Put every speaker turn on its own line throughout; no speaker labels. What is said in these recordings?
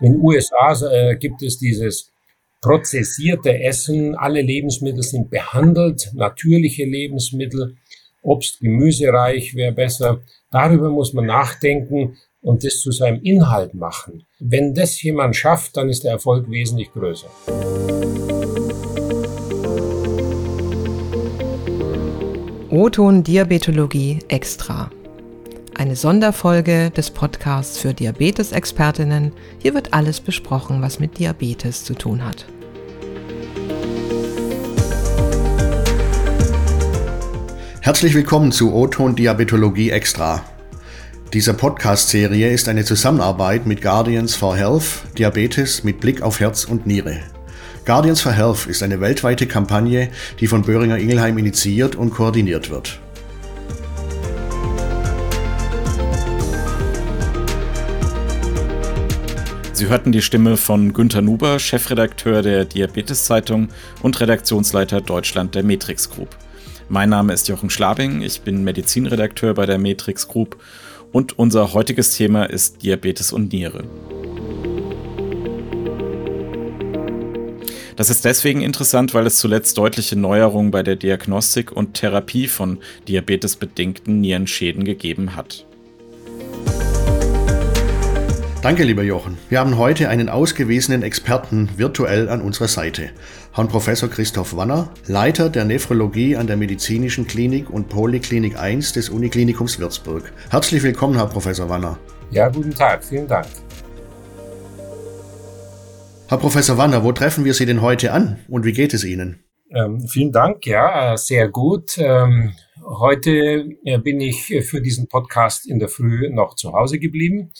In den USA äh, gibt es dieses prozessierte Essen. Alle Lebensmittel sind behandelt, natürliche Lebensmittel. Obst, Gemüsereich wäre besser. Darüber muss man nachdenken und das zu seinem Inhalt machen. Wenn das jemand schafft, dann ist der Erfolg wesentlich größer.
O-Ton Diabetologie extra. Eine Sonderfolge des Podcasts für Diabetesexpertinnen. Hier wird alles besprochen, was mit Diabetes zu tun hat.
Herzlich willkommen zu O-Ton Diabetologie Extra. Diese Podcast-Serie ist eine Zusammenarbeit mit Guardians for Health, Diabetes mit Blick auf Herz und Niere. Guardians for Health ist eine weltweite Kampagne, die von Böhringer Ingelheim initiiert und koordiniert wird.
Sie hörten die Stimme von Günter Nuber, Chefredakteur der Diabetes-Zeitung und Redaktionsleiter Deutschland der Matrix Group. Mein Name ist Jochen Schlabing, ich bin Medizinredakteur bei der Matrix Group und unser heutiges Thema ist Diabetes und Niere. Das ist deswegen interessant, weil es zuletzt deutliche Neuerungen bei der Diagnostik und Therapie von diabetesbedingten Nierenschäden gegeben hat.
Danke, lieber Jochen. Wir haben heute einen ausgewiesenen Experten virtuell an unserer Seite. Herrn Professor Christoph Wanner, Leiter der Nephrologie an der Medizinischen Klinik und Poliklinik 1 des Uniklinikums Würzburg. Herzlich willkommen, Herr Professor Wanner.
Ja, guten Tag. Vielen Dank.
Herr Professor Wanner, wo treffen wir Sie denn heute an und wie geht es Ihnen?
Ähm, vielen Dank, ja, sehr gut. Ähm, heute äh, bin ich für diesen Podcast in der Früh noch zu Hause geblieben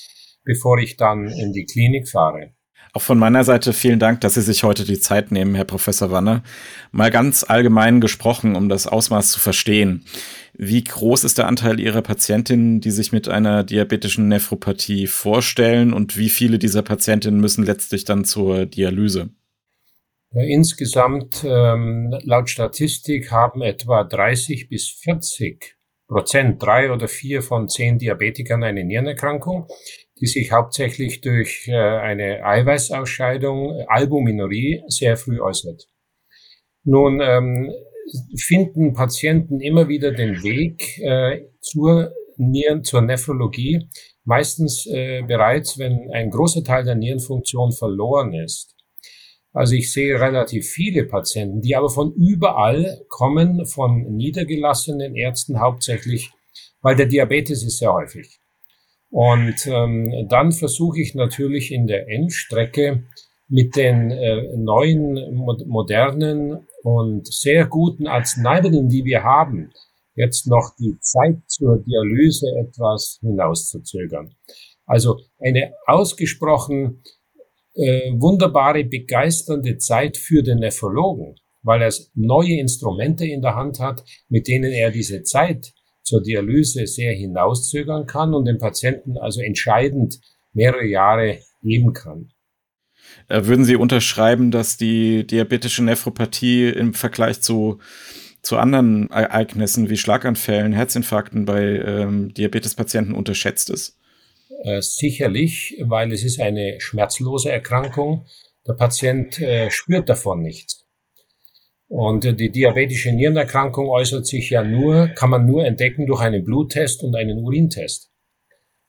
bevor ich dann in die Klinik fahre.
Auch von meiner Seite vielen Dank, dass Sie sich heute die Zeit nehmen, Herr Professor Wanne. Mal ganz allgemein gesprochen, um das Ausmaß zu verstehen. Wie groß ist der Anteil Ihrer Patientinnen, die sich mit einer diabetischen Nephropathie vorstellen und wie viele dieser Patientinnen müssen letztlich dann zur Dialyse?
Ja, insgesamt ähm, laut Statistik haben etwa 30 bis 40 Prozent, drei oder vier von zehn Diabetikern eine Nierenerkrankung die sich hauptsächlich durch äh, eine Eiweißausscheidung, Albuminurie, sehr früh äußert. Nun ähm, finden Patienten immer wieder den Weg äh, zur Nieren, zur Nephrologie, meistens äh, bereits, wenn ein großer Teil der Nierenfunktion verloren ist. Also ich sehe relativ viele Patienten, die aber von überall kommen, von niedergelassenen Ärzten hauptsächlich, weil der Diabetes ist sehr häufig. Und ähm, dann versuche ich natürlich in der Endstrecke mit den äh, neuen, modernen und sehr guten Arzneimitteln, die wir haben, jetzt noch die Zeit zur Dialyse etwas hinauszuzögern. Also eine ausgesprochen äh, wunderbare, begeisternde Zeit für den Nephrologen, weil er neue Instrumente in der Hand hat, mit denen er diese Zeit zur Dialyse sehr hinauszögern kann und dem Patienten also entscheidend mehrere Jahre geben kann.
Äh, würden Sie unterschreiben, dass die diabetische Nephropathie im Vergleich zu, zu anderen Ereignissen wie Schlaganfällen, Herzinfarkten bei ähm, Diabetespatienten unterschätzt ist?
Äh, sicherlich, weil es ist eine schmerzlose Erkrankung. Der Patient äh, spürt davon nichts. Und die diabetische Nierenerkrankung äußert sich ja nur, kann man nur entdecken durch einen Bluttest und einen Urintest.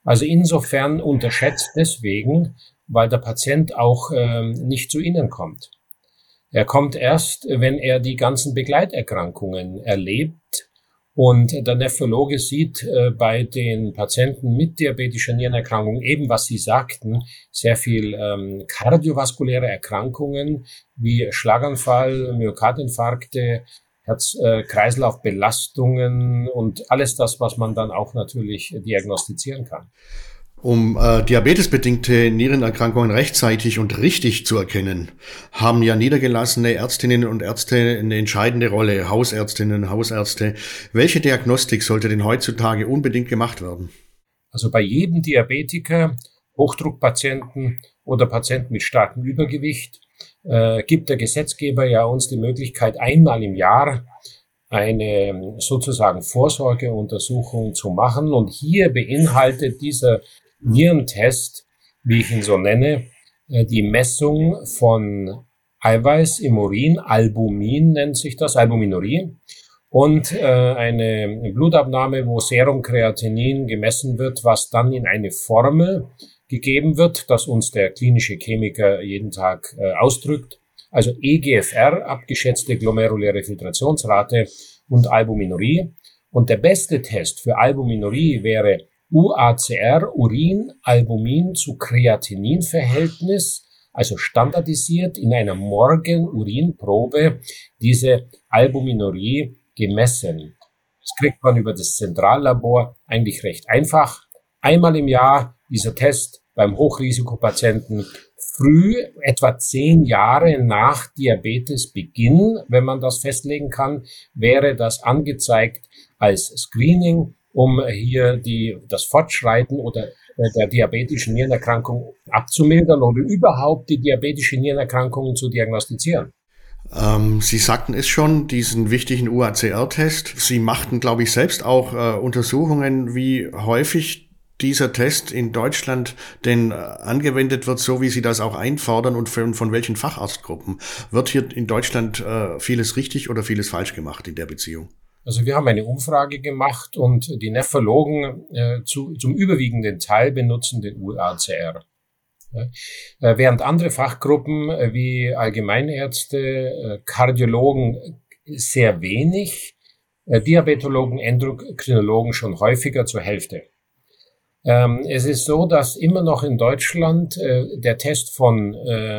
Also insofern unterschätzt deswegen, weil der Patient auch ähm, nicht zu Ihnen kommt. Er kommt erst, wenn er die ganzen Begleiterkrankungen erlebt und der Nephrologe sieht äh, bei den Patienten mit diabetischer Nierenerkrankung eben, was Sie sagten, sehr viel ähm, kardiovaskuläre Erkrankungen wie Schlaganfall, Myokardinfarkte, Herz-Kreislauf-Belastungen äh, und alles das, was man dann auch natürlich diagnostizieren kann.
Um äh, diabetesbedingte Nierenerkrankungen rechtzeitig und richtig zu erkennen, haben ja niedergelassene Ärztinnen und Ärzte eine entscheidende Rolle, Hausärztinnen, Hausärzte. Welche Diagnostik sollte denn heutzutage unbedingt gemacht werden?
Also bei jedem Diabetiker, Hochdruckpatienten oder Patienten mit starkem Übergewicht äh, gibt der Gesetzgeber ja uns die Möglichkeit, einmal im Jahr eine sozusagen Vorsorgeuntersuchung zu machen. Und hier beinhaltet dieser Nierentest, wie ich ihn so nenne, äh, die Messung von Eiweiß im Urin, Albumin nennt sich das, Albuminurie, und äh, eine Blutabnahme, wo Serumkreatinin gemessen wird, was dann in eine Formel gegeben wird, das uns der klinische Chemiker jeden Tag äh, ausdrückt. Also EGFR, abgeschätzte glomeruläre Filtrationsrate und Albuminurie. Und der beste Test für Albuminurie wäre UACR, Urin-Albumin zu Kreatinin-Verhältnis, also standardisiert in einer Morgen-Urinprobe diese Albuminurie gemessen. Das kriegt man über das Zentrallabor eigentlich recht einfach. Einmal im Jahr dieser Test beim Hochrisikopatienten früh, etwa zehn Jahre nach Diabetesbeginn, wenn man das festlegen kann, wäre das angezeigt als Screening, um hier die, das Fortschreiten oder äh, der diabetischen Nierenerkrankung abzumildern oder überhaupt die diabetische Nierenerkrankung zu diagnostizieren.
Ähm, Sie sagten es schon, diesen wichtigen UACR-Test. Sie machten, glaube ich, selbst auch äh, Untersuchungen, wie häufig dieser Test in Deutschland denn äh, angewendet wird, so wie Sie das auch einfordern und von, von welchen Facharztgruppen? Wird hier in Deutschland äh, vieles richtig oder vieles falsch gemacht in der Beziehung?
Also wir haben eine Umfrage gemacht und die Nephrologen äh, zu, zum überwiegenden Teil benutzen den UACR. Ja. Äh, während andere Fachgruppen äh, wie Allgemeinärzte, äh, Kardiologen sehr wenig, Diabetologen, Endokrinologen schon häufiger zur Hälfte. Ähm, es ist so, dass immer noch in Deutschland der Test von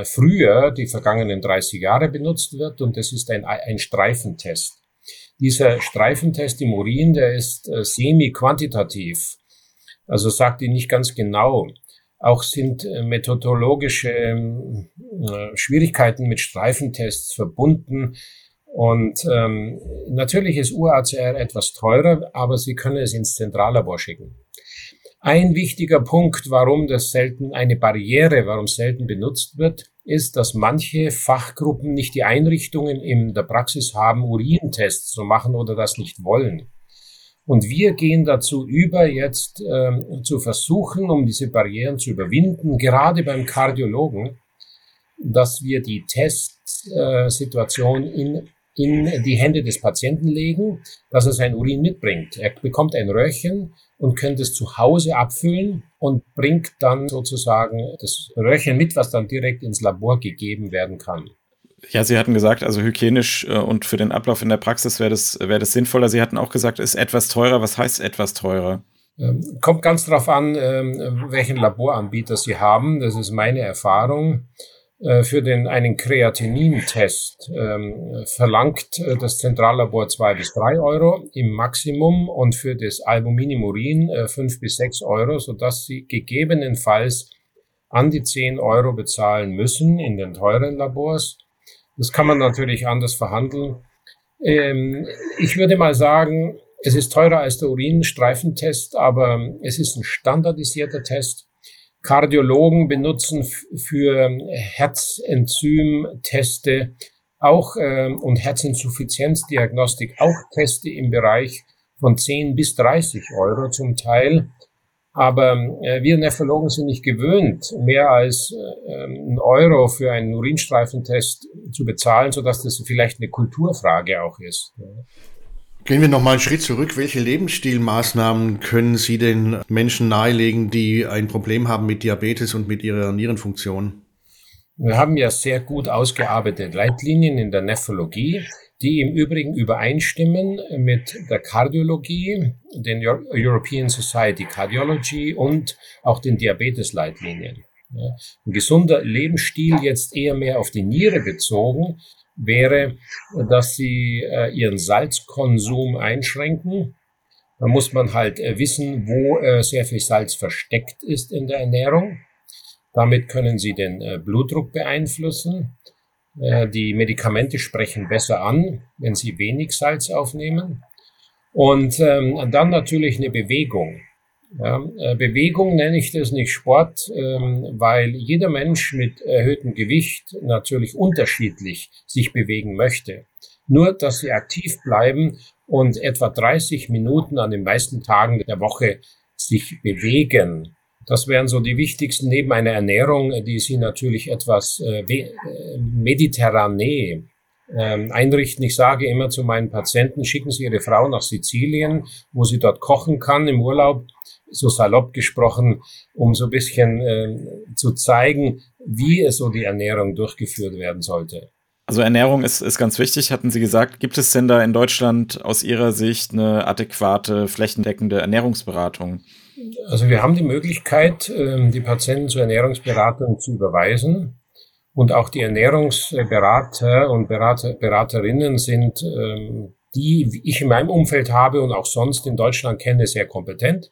früher, die vergangenen 30 Jahre benutzt wird und das ist ein, ein Streifentest. Dieser Streifentest im Urin, der ist äh, semi-quantitativ, also sagt ihn nicht ganz genau. Auch sind äh, methodologische äh, Schwierigkeiten mit Streifentests verbunden. Und ähm, natürlich ist UACR etwas teurer, aber Sie können es ins Zentrallabor schicken. Ein wichtiger Punkt, warum das selten eine Barriere, warum selten benutzt wird, ist, dass manche Fachgruppen nicht die Einrichtungen in der Praxis haben, Urintests zu machen oder das nicht wollen. Und wir gehen dazu über, jetzt äh, zu versuchen, um diese Barrieren zu überwinden, gerade beim Kardiologen, dass wir die Testsituation in in die Hände des Patienten legen, dass er sein Urin mitbringt. Er bekommt ein Röhrchen und könnte es zu Hause abfüllen und bringt dann sozusagen das Röhrchen mit, was dann direkt ins Labor gegeben werden kann.
Ja, Sie hatten gesagt, also hygienisch äh, und für den Ablauf in der Praxis wäre das, wäre das sinnvoller. Sie hatten auch gesagt, es ist etwas teurer. Was heißt etwas teurer?
Ähm, kommt ganz darauf an, ähm, welchen Laboranbieter Sie haben. Das ist meine Erfahrung. Äh, für den einen Kreatinin-Test ähm, verlangt äh, das Zentrallabor zwei bis drei Euro im Maximum und für das Albuminimurin äh, fünf bis sechs Euro, sodass Sie gegebenenfalls an die zehn Euro bezahlen müssen in den teuren Labors. Das kann man natürlich anders verhandeln. Ähm, ich würde mal sagen, es ist teurer als der Urinstreifentest, aber es ist ein standardisierter Test Kardiologen benutzen für Herzenzymteste auch äh, und Herzinsuffizienzdiagnostik auch Teste im Bereich von 10 bis 30 Euro zum Teil. Aber äh, wir Nephrologen sind nicht gewöhnt, mehr als äh, einen Euro für einen Urinstreifentest zu bezahlen, sodass das vielleicht eine Kulturfrage auch ist.
Gehen wir noch mal einen Schritt zurück. Welche Lebensstilmaßnahmen können Sie den Menschen nahelegen, die ein Problem haben mit Diabetes und mit ihrer Nierenfunktion?
Wir haben ja sehr gut ausgearbeitete Leitlinien in der Nephrologie, die im Übrigen übereinstimmen mit der Kardiologie, den European Society Cardiology und auch den Diabetes-Leitlinien. Ein gesunder Lebensstil jetzt eher mehr auf die Niere bezogen wäre, dass sie äh, ihren Salzkonsum einschränken. Da muss man halt äh, wissen, wo äh, sehr viel Salz versteckt ist in der Ernährung. Damit können sie den äh, Blutdruck beeinflussen. Äh, die Medikamente sprechen besser an, wenn sie wenig Salz aufnehmen. Und ähm, dann natürlich eine Bewegung. Ja, äh, Bewegung nenne ich das nicht Sport, ähm, weil jeder Mensch mit erhöhtem Gewicht natürlich unterschiedlich sich bewegen möchte. Nur, dass sie aktiv bleiben und etwa 30 Minuten an den meisten Tagen der Woche sich bewegen. Das wären so die wichtigsten neben einer Ernährung, die Sie natürlich etwas äh, äh mediterranee ähm, einrichten. Ich sage immer zu meinen Patienten, schicken Sie Ihre Frau nach Sizilien, wo sie dort kochen kann im Urlaub, so salopp gesprochen, um so ein bisschen äh, zu zeigen, wie es so die Ernährung durchgeführt werden sollte.
Also Ernährung ist, ist ganz wichtig, hatten Sie gesagt. Gibt es denn da in Deutschland aus Ihrer Sicht eine adäquate, flächendeckende Ernährungsberatung?
Also wir haben die Möglichkeit, ähm, die Patienten zur Ernährungsberatung zu überweisen. Und auch die Ernährungsberater und Berater, Beraterinnen sind, ähm, die ich in meinem Umfeld habe und auch sonst in Deutschland kenne, sehr kompetent.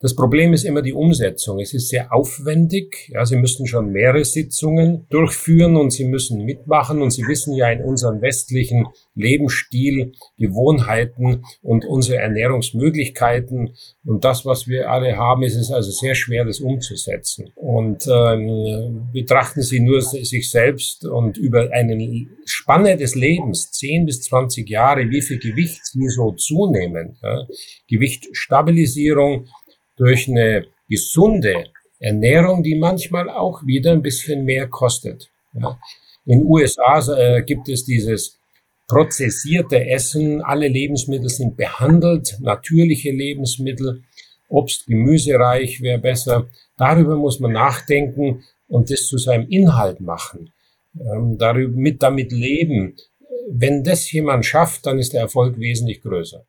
Das Problem ist immer die Umsetzung. Es ist sehr aufwendig. Ja, Sie müssen schon mehrere Sitzungen durchführen und Sie müssen mitmachen. Und Sie wissen ja in unserem westlichen Lebensstil, Gewohnheiten und unsere Ernährungsmöglichkeiten und das, was wir alle haben, ist es also sehr schwer, das umzusetzen. Und ähm, betrachten Sie nur sich selbst und über eine Spanne des Lebens, 10 bis 20 Jahre, wie viel Gewicht Sie so zunehmen. Ja? Gewichtstabilisierung durch eine gesunde Ernährung, die manchmal auch wieder ein bisschen mehr kostet. Ja. In den USA äh, gibt es dieses prozessierte Essen. Alle Lebensmittel sind behandelt, natürliche Lebensmittel. Obst, Gemüsereich wäre besser. Darüber muss man nachdenken und das zu seinem Inhalt machen. Ähm, darüber, mit damit leben. Wenn das jemand schafft, dann ist der Erfolg wesentlich größer.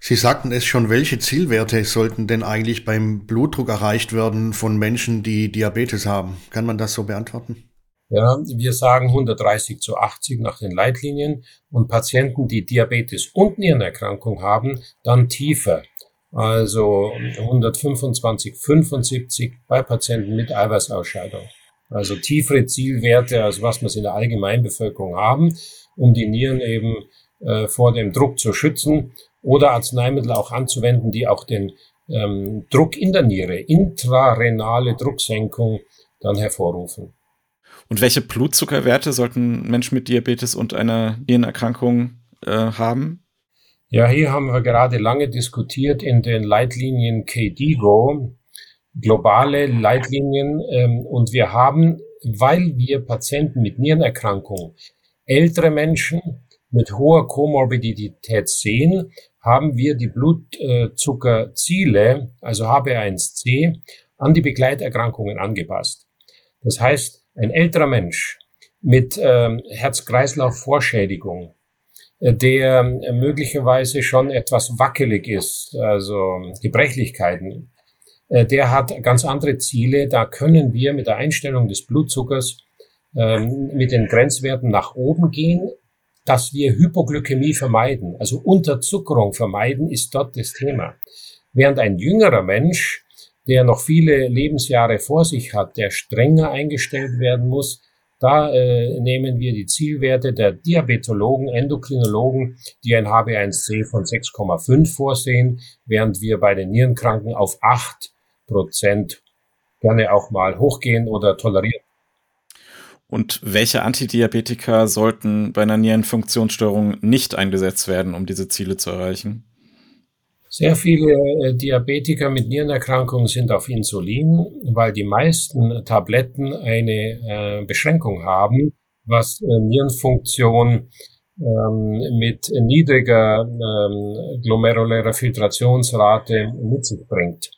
Sie sagten es schon, welche Zielwerte sollten denn eigentlich beim Blutdruck erreicht werden von Menschen, die Diabetes haben? Kann man das so beantworten?
Ja, wir sagen 130 zu 80 nach den Leitlinien und Patienten, die Diabetes und Nierenerkrankung haben, dann tiefer. Also 125, 75 bei Patienten mit Eiweißausscheidung. Also tiefere Zielwerte, als was wir in der Allgemeinbevölkerung haben, um die Nieren eben äh, vor dem Druck zu schützen oder Arzneimittel auch anzuwenden, die auch den ähm, Druck in der Niere, intrarenale Drucksenkung dann hervorrufen.
Und welche Blutzuckerwerte sollten Menschen mit Diabetes und einer Nierenerkrankung äh, haben?
Ja, hier haben wir gerade lange diskutiert in den Leitlinien KDIGO, globale Leitlinien. Ähm, und wir haben, weil wir Patienten mit Nierenerkrankung, ältere Menschen mit hoher Komorbidität sehen, haben wir die Blutzuckerziele, also HB1C, an die Begleiterkrankungen angepasst. Das heißt, ein älterer Mensch mit ähm, Herz-Kreislauf-Vorschädigung, äh, der möglicherweise schon etwas wackelig ist, also Gebrechlichkeiten, äh, der hat ganz andere Ziele. Da können wir mit der Einstellung des Blutzuckers ähm, mit den Grenzwerten nach oben gehen, dass wir Hypoglykämie vermeiden, also Unterzuckerung vermeiden, ist dort das Thema. Während ein jüngerer Mensch, der noch viele Lebensjahre vor sich hat, der strenger eingestellt werden muss, da äh, nehmen wir die Zielwerte der Diabetologen, Endokrinologen, die ein HB1C von 6,5 vorsehen, während wir bei den Nierenkranken auf 8 Prozent gerne auch mal hochgehen oder tolerieren.
Und welche Antidiabetika sollten bei einer Nierenfunktionsstörung nicht eingesetzt werden, um diese Ziele zu erreichen?
Sehr viele äh, Diabetiker mit Nierenerkrankungen sind auf Insulin, weil die meisten Tabletten eine äh, Beschränkung haben, was äh, Nierenfunktion ähm, mit niedriger ähm, glomerulärer Filtrationsrate mit sich bringt.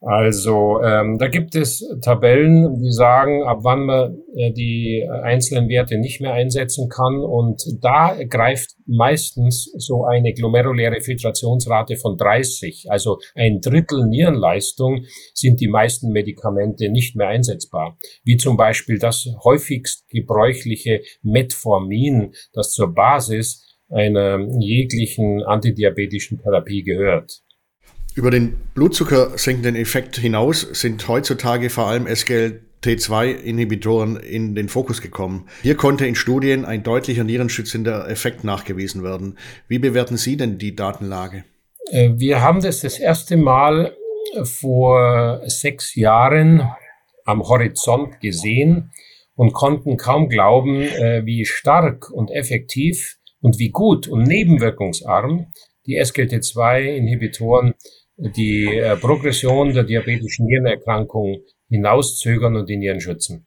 Also ähm, da gibt es Tabellen, die sagen, ab wann man äh, die einzelnen Werte nicht mehr einsetzen kann. Und da greift meistens so eine glomeruläre Filtrationsrate von 30, also ein Drittel Nierenleistung, sind die meisten Medikamente nicht mehr einsetzbar. Wie zum Beispiel das häufigst gebräuchliche Metformin, das zur Basis einer jeglichen antidiabetischen Therapie gehört.
Über den blutzuckersenkenden Effekt hinaus sind heutzutage vor allem SGLT2-Inhibitoren in den Fokus gekommen. Hier konnte in Studien ein deutlicher nierenschützender Effekt nachgewiesen werden. Wie bewerten Sie denn die Datenlage?
Äh, wir haben das das erste Mal vor sechs Jahren am Horizont gesehen und konnten kaum glauben, äh, wie stark und effektiv und wie gut und nebenwirkungsarm die SGLT2-Inhibitoren die äh, Progression der diabetischen Nierenerkrankung hinauszögern und die Nieren schützen.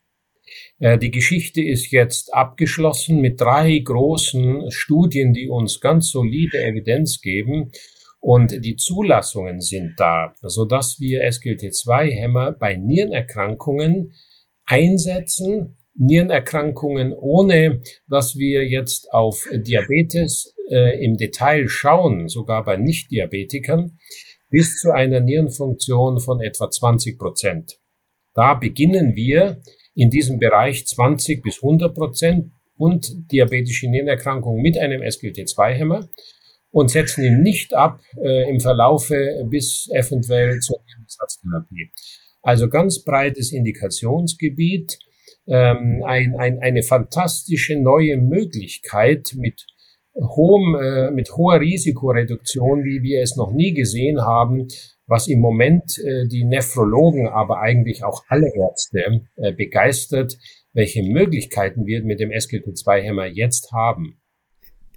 Äh, die Geschichte ist jetzt abgeschlossen mit drei großen Studien, die uns ganz solide Evidenz geben. Und die Zulassungen sind da, sodass wir SGLT2-Hämmer bei Nierenerkrankungen einsetzen, Nierenerkrankungen, ohne dass wir jetzt auf Diabetes äh, im Detail schauen, sogar bei Nicht-Diabetikern, bis zu einer Nierenfunktion von etwa 20 Prozent. Da beginnen wir in diesem Bereich 20 bis 100 Prozent und diabetische Nierenerkrankungen mit einem SGLT2-Hämmer und setzen ihn nicht ab äh, im Verlaufe bis eventuell zur Nierenersatztherapie. Also ganz breites Indikationsgebiet, ähm, ein, ein, eine fantastische neue Möglichkeit mit hohem, äh, mit hoher Risikoreduktion, wie wir es noch nie gesehen haben, was im Moment äh, die Nephrologen, aber eigentlich auch alle Ärzte äh, begeistert, welche Möglichkeiten wir mit dem SGLT2-Hämmer jetzt haben.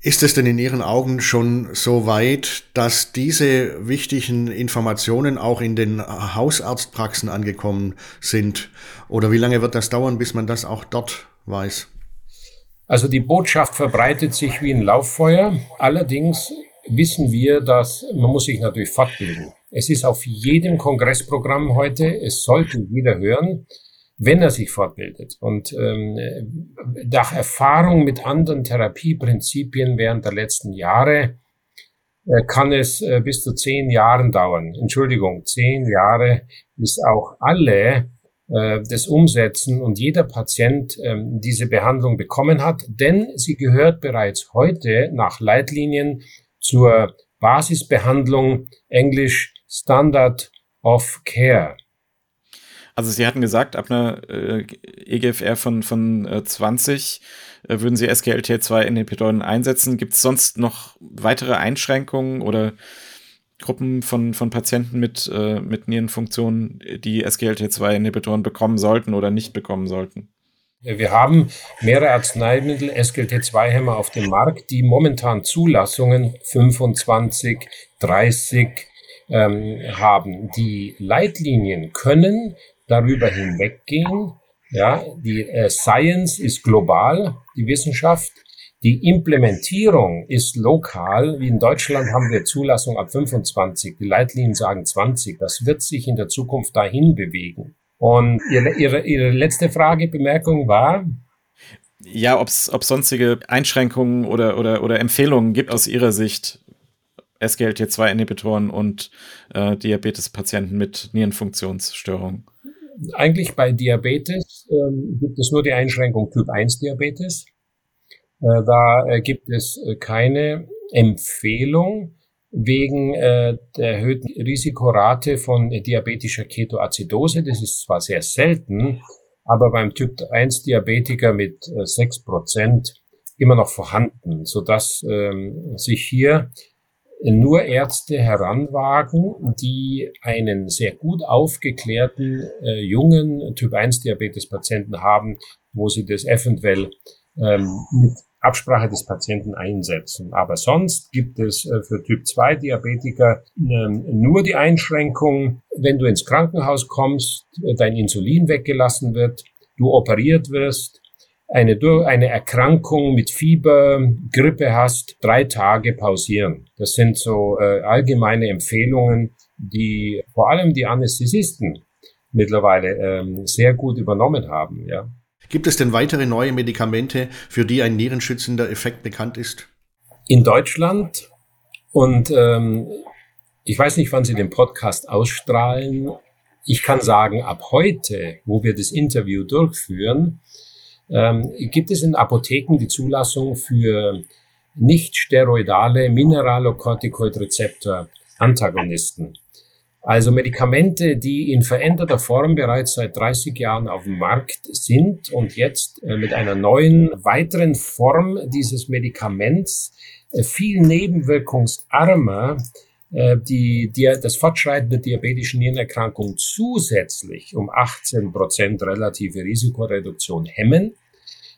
Ist es denn in Ihren Augen schon so weit, dass diese wichtigen Informationen auch in den Hausarztpraxen angekommen sind? Oder wie lange wird das dauern, bis man das auch dort weiß?
Also die Botschaft verbreitet sich wie ein Lauffeuer. Allerdings wissen wir, dass man muss sich natürlich fortbilden. Es ist auf jedem Kongressprogramm heute, es sollte jeder hören, wenn er sich fortbildet. Und ähm, nach Erfahrung mit anderen Therapieprinzipien während der letzten Jahre äh, kann es äh, bis zu zehn Jahren dauern. Entschuldigung, zehn Jahre, bis auch alle äh, das umsetzen und jeder Patient ähm, diese Behandlung bekommen hat, denn sie gehört bereits heute nach Leitlinien zur Basisbehandlung Englisch Standard of Care.
Also Sie hatten gesagt, ab einer äh, EGFR von, von äh, 20 äh, würden Sie SGLT2-Inhibitoren einsetzen. Gibt es sonst noch weitere Einschränkungen oder Gruppen von, von Patienten mit, äh, mit Nierenfunktionen, die SGLT2-Inhibitoren bekommen sollten oder nicht bekommen sollten?
Wir haben mehrere Arzneimittel, SGLT2-Hämmer auf dem Markt, die momentan Zulassungen 25, 30 ähm, haben. Die Leitlinien können darüber hinweggehen. Ja, die äh, Science ist global, die Wissenschaft. Die Implementierung ist lokal. Wie in Deutschland haben wir Zulassung ab 25. Die Leitlinien sagen 20. Das wird sich in der Zukunft dahin bewegen. Und Ihre, Ihre, Ihre letzte Frage, Bemerkung war?
Ja, ob es sonstige Einschränkungen oder, oder, oder Empfehlungen gibt aus Ihrer Sicht, SGLT2-Inhibitoren und äh, Diabetespatienten mit Nierenfunktionsstörungen?
Eigentlich bei Diabetes ähm, gibt es nur die Einschränkung Typ 1 Diabetes. Äh, da äh, gibt es äh, keine Empfehlung wegen der erhöhten Risikorate von diabetischer Ketoazidose. Das ist zwar sehr selten, aber beim Typ 1 Diabetiker mit äh, 6% immer noch vorhanden, sodass ähm, sich hier nur Ärzte heranwagen, die einen sehr gut aufgeklärten äh, jungen Typ-1-Diabetes-Patienten haben, wo sie das eventuell ähm, mit Absprache des Patienten einsetzen. Aber sonst gibt es äh, für Typ-2-Diabetiker äh, nur die Einschränkung, wenn du ins Krankenhaus kommst, äh, dein Insulin weggelassen wird, du operiert wirst, eine, eine Erkrankung mit Fieber, Grippe hast, drei Tage pausieren. Das sind so äh, allgemeine Empfehlungen, die vor allem die Anästhesisten mittlerweile ähm, sehr gut übernommen haben. Ja.
Gibt es denn weitere neue Medikamente, für die ein nierenschützender Effekt bekannt ist?
In Deutschland und ähm, ich weiß nicht, wann Sie den Podcast ausstrahlen. Ich kann sagen, ab heute, wo wir das Interview durchführen, ähm, gibt es in Apotheken die Zulassung für nicht steroidale Mineralocorticoid-Rezeptor-Antagonisten. Also Medikamente, die in veränderter Form bereits seit 30 Jahren auf dem Markt sind und jetzt äh, mit einer neuen, weiteren Form dieses Medikaments äh, viel nebenwirkungsarmer äh, die, die, das Fortschreiten der diabetischen Nierenerkrankung zusätzlich um 18 Prozent relative Risikoreduktion hemmen.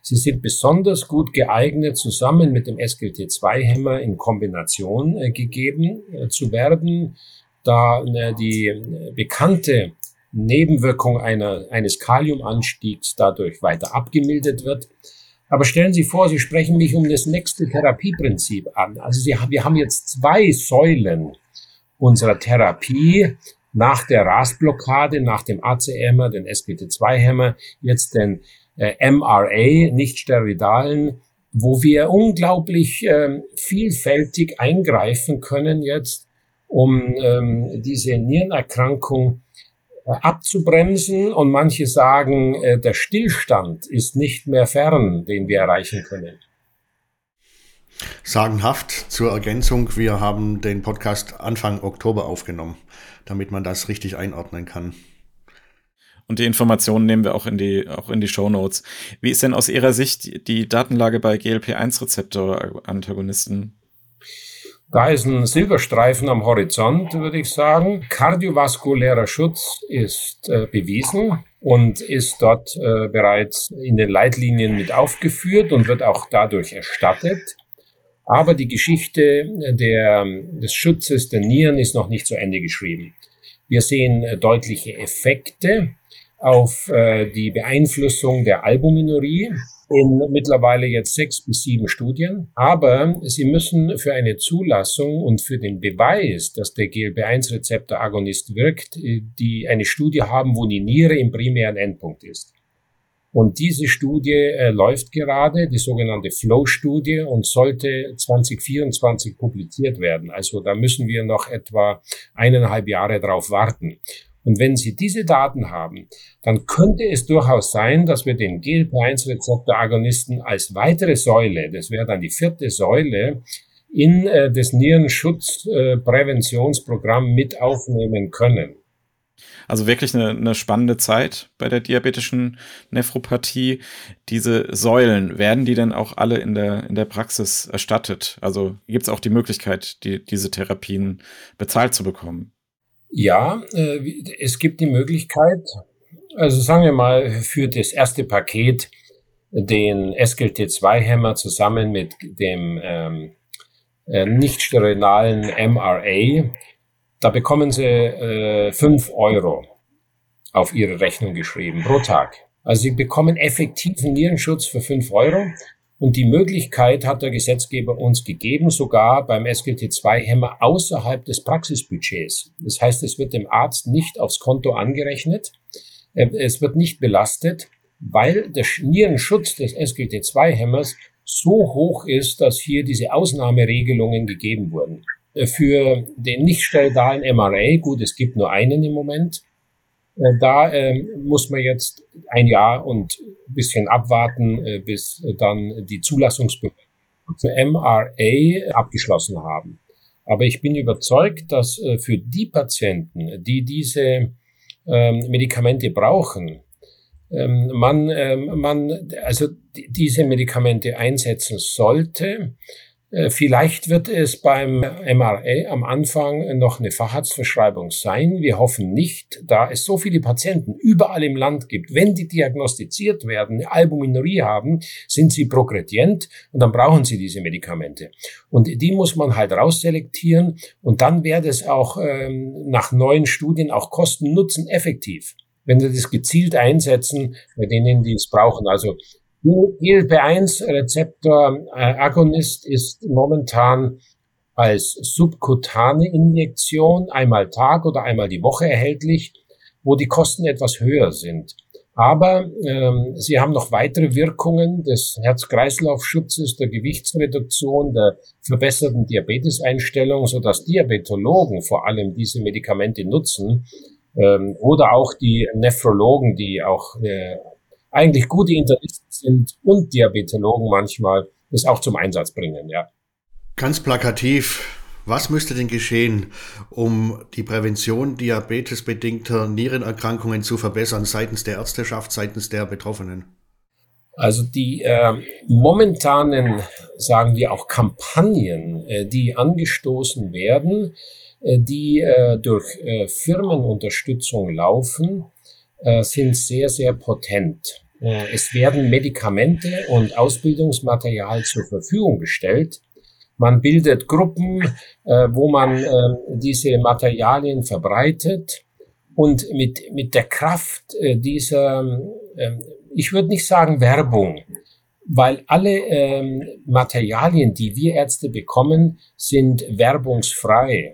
Sie sind besonders gut geeignet, zusammen mit dem SGLT2-Hämmer in Kombination äh, gegeben äh, zu werden. Da die bekannte Nebenwirkung einer, eines Kaliumanstiegs dadurch weiter abgemildert wird. Aber stellen Sie vor, Sie sprechen mich um das nächste Therapieprinzip an. Also Sie, wir haben jetzt zwei Säulen unserer Therapie nach der RAS-Blockade, nach dem ACM, den SGT2-Hämmer, jetzt den äh, MRA, nicht steroidalen, wo wir unglaublich äh, vielfältig eingreifen können jetzt, um ähm, diese Nierenerkrankung äh, abzubremsen. Und manche sagen, äh, der Stillstand ist nicht mehr fern, den wir erreichen können.
Sagenhaft zur Ergänzung, wir haben den Podcast Anfang Oktober aufgenommen, damit man das richtig einordnen kann.
Und die Informationen nehmen wir auch in die, auch in die Show Notes. Wie ist denn aus Ihrer Sicht die Datenlage bei GLP-1-Rezeptor-Antagonisten?
Da ist ein Silberstreifen am Horizont, würde ich sagen. Kardiovaskulärer Schutz ist äh, bewiesen und ist dort äh, bereits in den Leitlinien mit aufgeführt und wird auch dadurch erstattet. Aber die Geschichte der, des Schutzes der Nieren ist noch nicht zu Ende geschrieben. Wir sehen äh, deutliche Effekte auf äh, die Beeinflussung der Albuminurie in mittlerweile jetzt sechs bis sieben Studien. Aber Sie müssen für eine Zulassung und für den Beweis, dass der GLP-1-Rezeptor-Agonist wirkt, äh, die eine Studie haben, wo die Niere im primären Endpunkt ist. Und diese Studie äh, läuft gerade, die sogenannte Flow-Studie, und sollte 2024 publiziert werden. Also da müssen wir noch etwa eineinhalb Jahre drauf warten. Und wenn Sie diese Daten haben, dann könnte es durchaus sein, dass wir den GLP-1-Rezeptor-Agonisten als weitere Säule, das wäre dann die vierte Säule, in äh, das Nierenschutzpräventionsprogramm äh, mit aufnehmen können.
Also wirklich eine, eine spannende Zeit bei der diabetischen Nephropathie. Diese Säulen, werden die denn auch alle in der, in der Praxis erstattet? Also gibt es auch die Möglichkeit, die, diese Therapien bezahlt zu bekommen?
Ja, äh, es gibt die Möglichkeit, also sagen wir mal, für das erste Paket den SGLT2-Hämmer zusammen mit dem ähm, äh, nicht steroidalen MRA, da bekommen Sie äh, 5 Euro auf Ihre Rechnung geschrieben pro Tag. Also Sie bekommen effektiven Nierenschutz für 5 Euro und die Möglichkeit hat der Gesetzgeber uns gegeben, sogar beim SGT2-Hämmer außerhalb des Praxisbudgets. Das heißt, es wird dem Arzt nicht aufs Konto angerechnet, äh, es wird nicht belastet, weil der Nierenschutz des SGT2-Hämmers so hoch ist, dass hier diese Ausnahmeregelungen gegeben wurden. Äh, für den nicht steroidalen MRA, gut, es gibt nur einen im Moment, da äh, muss man jetzt ein Jahr und ein bisschen abwarten, äh, bis dann die Zulassungsbehörden MRA abgeschlossen haben. Aber ich bin überzeugt, dass äh, für die Patienten, die diese ähm, Medikamente brauchen, ähm, man, ähm, man also diese Medikamente einsetzen sollte, äh, vielleicht wird es beim MRA am Anfang noch eine Facharztverschreibung sein. Wir hoffen nicht, da es so viele Patienten überall im Land gibt. Wenn die diagnostiziert werden, eine Albuminurie haben, sind sie progredient und dann brauchen sie diese Medikamente. Und die muss man halt rausselektieren und dann wäre es auch ähm, nach neuen Studien auch Kosten-Nutzen effektiv wenn sie das gezielt einsetzen bei denen, die es brauchen. Also GLP-1-Rezeptor-Agonist ist momentan als subkutane Injektion einmal Tag oder einmal die Woche erhältlich, wo die Kosten etwas höher sind. Aber ähm, sie haben noch weitere Wirkungen des Herz-Kreislauf-Schutzes, der Gewichtsreduktion, der verbesserten Diabeteseinstellung, sodass Diabetologen vor allem diese Medikamente nutzen ähm, oder auch die Nephrologen, die auch äh, eigentlich gute Internisten sind und Diabetologen manchmal, das auch zum Einsatz bringen, ja.
Ganz plakativ, was müsste denn geschehen, um die Prävention diabetesbedingter Nierenerkrankungen zu verbessern seitens der Ärzteschaft, seitens der Betroffenen?
Also die äh, momentanen, sagen wir auch Kampagnen, äh, die angestoßen werden, äh, die äh, durch äh, Firmenunterstützung laufen, äh, sind sehr, sehr potent. Äh, es werden Medikamente und Ausbildungsmaterial zur Verfügung gestellt, Man bildet Gruppen, äh, wo man äh, diese Materialien verbreitet. Und mit, mit der Kraft äh, dieser, äh, ich würde nicht sagen Werbung, weil alle ähm, Materialien, die wir Ärzte bekommen, sind werbungsfrei,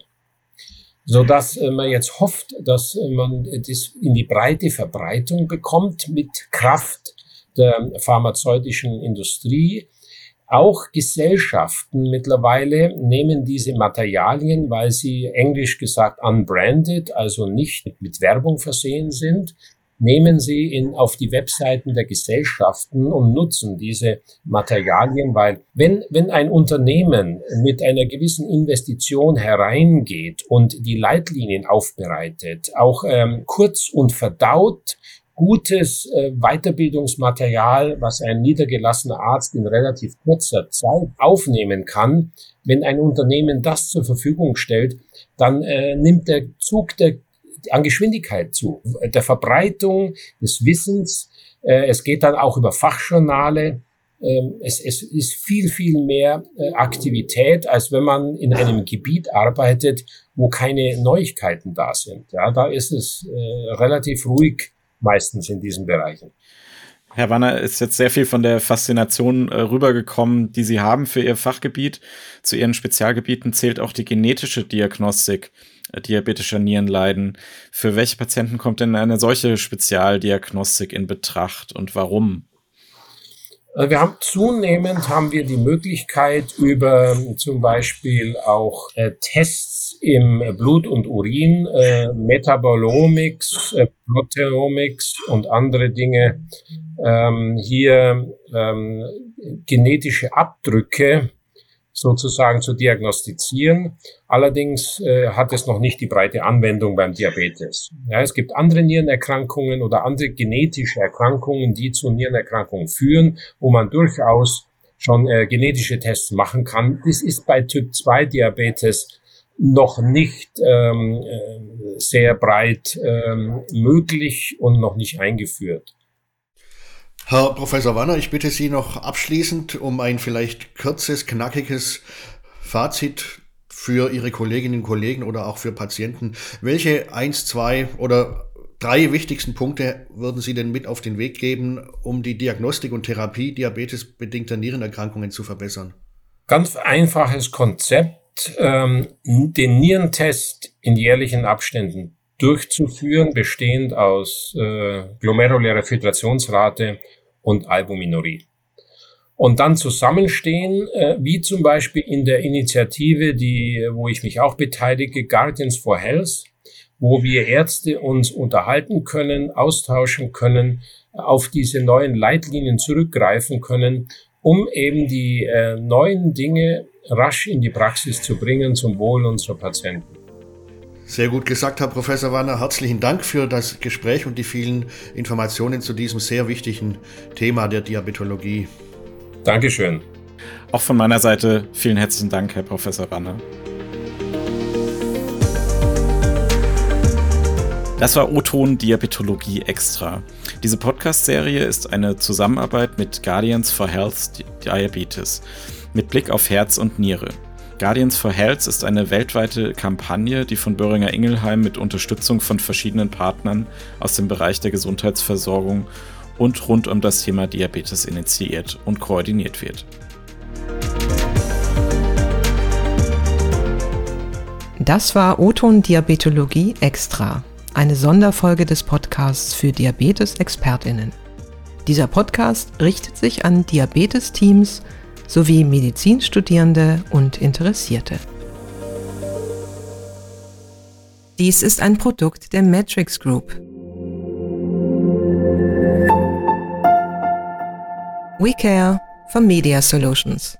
so dass äh, man jetzt hofft, dass man das in die breite Verbreitung bekommt mit Kraft der pharmazeutischen Industrie. Auch Gesellschaften mittlerweile nehmen diese Materialien, weil sie englisch gesagt unbranded, also nicht mit Werbung versehen sind, nehmen sie in, auf die Webseiten der Gesellschaften und nutzen diese Materialien, weil wenn, wenn ein Unternehmen mit einer gewissen Investition hereingeht und die Leitlinien aufbereitet, auch ähm, kurz und verdaut gutes äh, Weiterbildungsmaterial, was ein niedergelassener Arzt in relativ kurzer Zeit aufnehmen kann. Wenn ein Unternehmen das zur Verfügung stellt, dann äh, nimmt der Zug der an Geschwindigkeit zu, der Verbreitung des Wissens. Äh, es geht dann auch über Fachjournale. Ähm, es, es ist viel, viel mehr äh, Aktivität, als wenn man in einem Gebiet arbeitet, wo keine Neuigkeiten da sind. Ja, da ist es äh, relativ ruhig meistens in diesen Bereichen.
Herr Wanner ist jetzt sehr viel von der Faszination äh, rübergekommen, die Sie haben für Ihr Fachgebiet. Zu Ihren Spezialgebieten zählt auch die genetische Diagnostik diabetischer Nierenleiden. Für welche Patienten kommt denn eine solche Spezialdiagnostik in Betracht und warum?
Äh, wir haben zunehmend haben wir die Möglichkeit über zum Beispiel auch äh, Tests im Blut und Urin, äh, Metabolomics, äh, Proteomics und andere Dinge ähm, hier ähm, genetische Abdrücke sozusagen zu diagnostizieren. Allerdings äh, hat es noch nicht die breite Anwendung beim Diabetes. Ja, es gibt andere Nierenerkrankungen oder andere genetische Erkrankungen, die zu Nierenerkrankungen führen, wo man durchaus schon äh, genetische Tests machen kann. Das ist bei Typ 2 Diabetes noch nicht ähm, äh, sehr breit ähm, möglich und noch nicht eingeführt.
Herr Professor Wanner, ich bitte Sie noch abschließend um ein vielleicht kurzes, knackiges Fazit für Ihre Kolleginnen und Kollegen oder auch für Patienten. Welche eins, zwei oder drei wichtigsten Punkte würden Sie denn mit auf den Weg geben, um die Diagnostik und Therapie diabetesbedingter Nierenerkrankungen zu verbessern?
Ganz einfaches Konzept, ähm, den Nierentest in jährlichen Abständen durchzuführen, bestehend aus äh, glomerulärer Filtrationsrate und Albuminurie. Und dann zusammenstehen, äh, wie zum Beispiel in der Initiative, die, wo ich mich auch beteilige, Guardians for Health, wo wir Ärzte uns unterhalten können, austauschen können, auf diese neuen Leitlinien zurückgreifen können, um eben die äh, neuen Dinge rasch in die Praxis zu bringen zum Wohl unserer Patienten.
Sehr gut gesagt, Herr Professor Warner. Herzlichen Dank für das Gespräch und die vielen Informationen zu diesem sehr wichtigen Thema der Diabetologie.
Dankeschön.
Auch von meiner Seite vielen herzlichen Dank, Herr Professor Warner. Das war O-Ton Diabetologie Extra. Diese Podcast-Serie ist eine Zusammenarbeit mit Guardians for Health Diabetes mit Blick auf Herz und Niere. Guardians for Health ist eine weltweite Kampagne, die von Böhringer Ingelheim mit Unterstützung von verschiedenen Partnern aus dem Bereich der Gesundheitsversorgung und rund um das Thema Diabetes initiiert und koordiniert wird.
Das war Oton Diabetologie Extra, eine Sonderfolge des Podcasts für Diabetes-ExpertInnen. Dieser Podcast richtet sich an Diabetes-Teams, sowie Medizinstudierende und Interessierte. Dies ist ein Produkt der Matrix Group. We Care for Media Solutions.